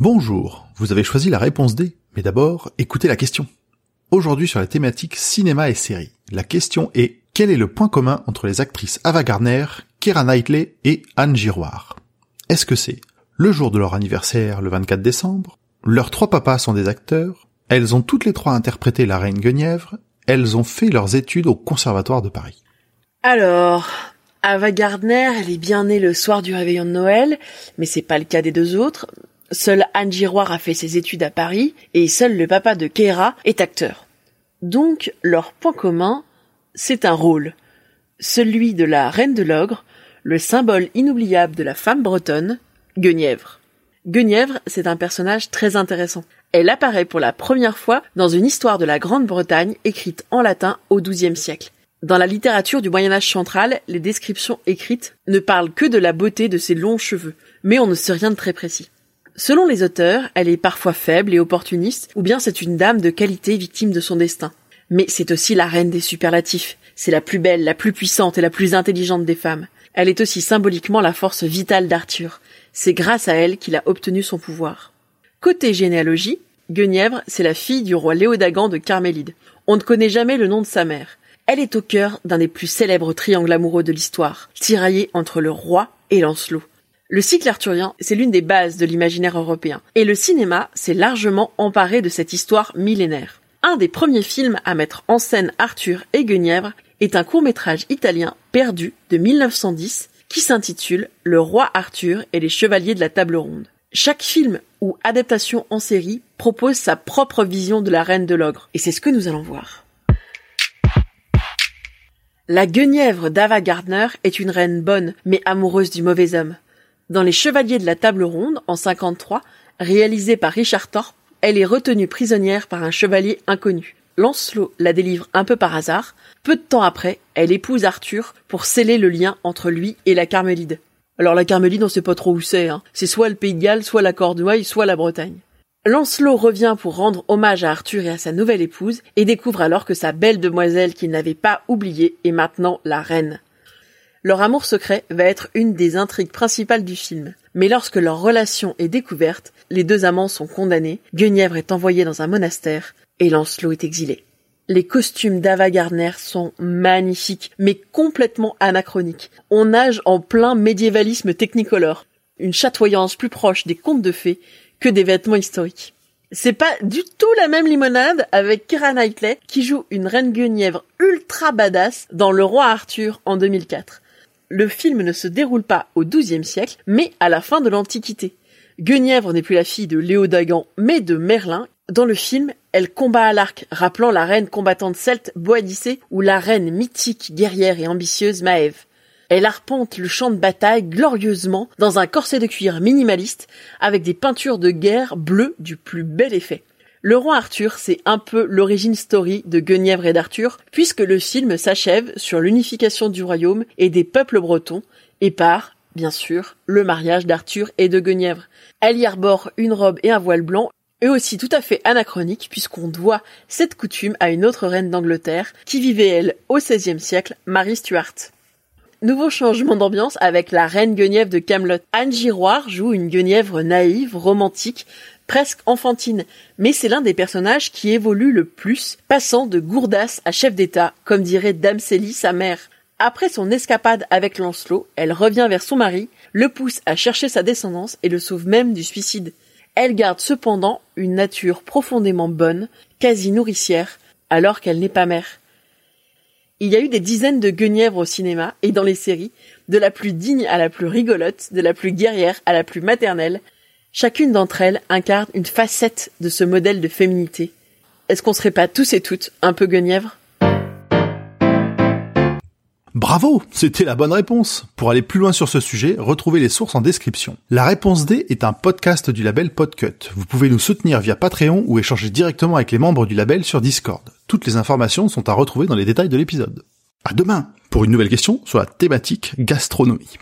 Bonjour, vous avez choisi la réponse D, mais d'abord, écoutez la question. Aujourd'hui sur la thématique cinéma et séries, la question est quel est le point commun entre les actrices Ava Gardner, Keira Knightley et Anne Giroir Est-ce que c'est le jour de leur anniversaire le 24 décembre? Leurs trois papas sont des acteurs? Elles ont toutes les trois interprété la reine Guenièvre? Elles ont fait leurs études au Conservatoire de Paris. Alors, Ava Gardner, elle est bien née le soir du réveillon de Noël, mais c'est pas le cas des deux autres. Seule Anne Giroir a fait ses études à Paris et seul le papa de Keira est acteur. Donc, leur point commun, c'est un rôle. Celui de la reine de l'ogre, le symbole inoubliable de la femme bretonne, Guenièvre. Guenièvre, c'est un personnage très intéressant. Elle apparaît pour la première fois dans une histoire de la Grande-Bretagne écrite en latin au XIIe siècle. Dans la littérature du Moyen Âge central, les descriptions écrites ne parlent que de la beauté de ses longs cheveux, mais on ne sait rien de très précis. Selon les auteurs, elle est parfois faible et opportuniste, ou bien c'est une dame de qualité victime de son destin. Mais c'est aussi la reine des superlatifs. C'est la plus belle, la plus puissante et la plus intelligente des femmes. Elle est aussi symboliquement la force vitale d'Arthur. C'est grâce à elle qu'il a obtenu son pouvoir. Côté généalogie, Guenièvre, c'est la fille du roi Léodagan de Carmélide. On ne connaît jamais le nom de sa mère. Elle est au cœur d'un des plus célèbres triangles amoureux de l'histoire, tiraillé entre le roi et Lancelot. Le cycle arthurien, c'est l'une des bases de l'imaginaire européen, et le cinéma s'est largement emparé de cette histoire millénaire. Un des premiers films à mettre en scène Arthur et Guenièvre est un court-métrage italien perdu de 1910 qui s'intitule Le roi Arthur et les chevaliers de la table ronde. Chaque film ou adaptation en série propose sa propre vision de la reine de l'ogre, et c'est ce que nous allons voir. La Guenièvre d'Ava Gardner est une reine bonne, mais amoureuse du mauvais homme. Dans Les Chevaliers de la Table Ronde, en 53, réalisé par Richard Thorpe, elle est retenue prisonnière par un chevalier inconnu. Lancelot la délivre un peu par hasard. Peu de temps après, elle épouse Arthur pour sceller le lien entre lui et la Carmélide. Alors la Carmélide, on sait pas trop où c'est, hein. C'est soit le Pays de Galles, soit la Cornouaille, soit la Bretagne. Lancelot revient pour rendre hommage à Arthur et à sa nouvelle épouse et découvre alors que sa belle demoiselle qu'il n'avait pas oubliée est maintenant la reine. Leur amour secret va être une des intrigues principales du film. Mais lorsque leur relation est découverte, les deux amants sont condamnés, Guenièvre est envoyée dans un monastère et Lancelot est exilé. Les costumes d'Ava Gardner sont magnifiques, mais complètement anachroniques. On nage en plein médiévalisme technicolore. Une chatoyance plus proche des contes de fées que des vêtements historiques. C'est pas du tout la même limonade avec Keira Knightley qui joue une reine Guenièvre ultra badass dans Le Roi Arthur en 2004 le film ne se déroule pas au XIIe siècle, mais à la fin de l'Antiquité. Guenièvre n'est plus la fille de Léodagan, mais de Merlin. Dans le film, elle combat à l'arc, rappelant la reine combattante celte Boadicée ou la reine mythique, guerrière et ambitieuse Maëve. Elle arpente le champ de bataille glorieusement dans un corset de cuir minimaliste avec des peintures de guerre bleues du plus bel effet. Le roi Arthur, c'est un peu l'origine story de Guenièvre et d'Arthur, puisque le film s'achève sur l'unification du royaume et des peuples bretons, et par, bien sûr, le mariage d'Arthur et de Guenièvre. Elle y arbore une robe et un voile blanc, eux aussi tout à fait anachronique, puisqu'on doit cette coutume à une autre reine d'Angleterre, qui vivait elle au XVIe siècle, Marie Stuart. Nouveau changement d'ambiance avec la reine Guenièvre de Camelot. Anne Giroir joue une Guenièvre naïve, romantique, presque enfantine, mais c'est l'un des personnages qui évolue le plus, passant de gourdasse à chef d'État, comme dirait Dame Célie, sa mère. Après son escapade avec Lancelot, elle revient vers son mari, le pousse à chercher sa descendance et le sauve même du suicide. Elle garde cependant une nature profondément bonne, quasi nourricière, alors qu'elle n'est pas mère. Il y a eu des dizaines de guenièvres au cinéma et dans les séries, de la plus digne à la plus rigolote, de la plus guerrière à la plus maternelle, Chacune d'entre elles incarne une facette de ce modèle de féminité. Est-ce qu'on serait pas tous et toutes un peu guenièvres? Bravo, c'était la bonne réponse. Pour aller plus loin sur ce sujet, retrouvez les sources en description. La réponse D est un podcast du label Podcut. Vous pouvez nous soutenir via Patreon ou échanger directement avec les membres du label sur Discord. Toutes les informations sont à retrouver dans les détails de l'épisode. À demain pour une nouvelle question sur la thématique gastronomie.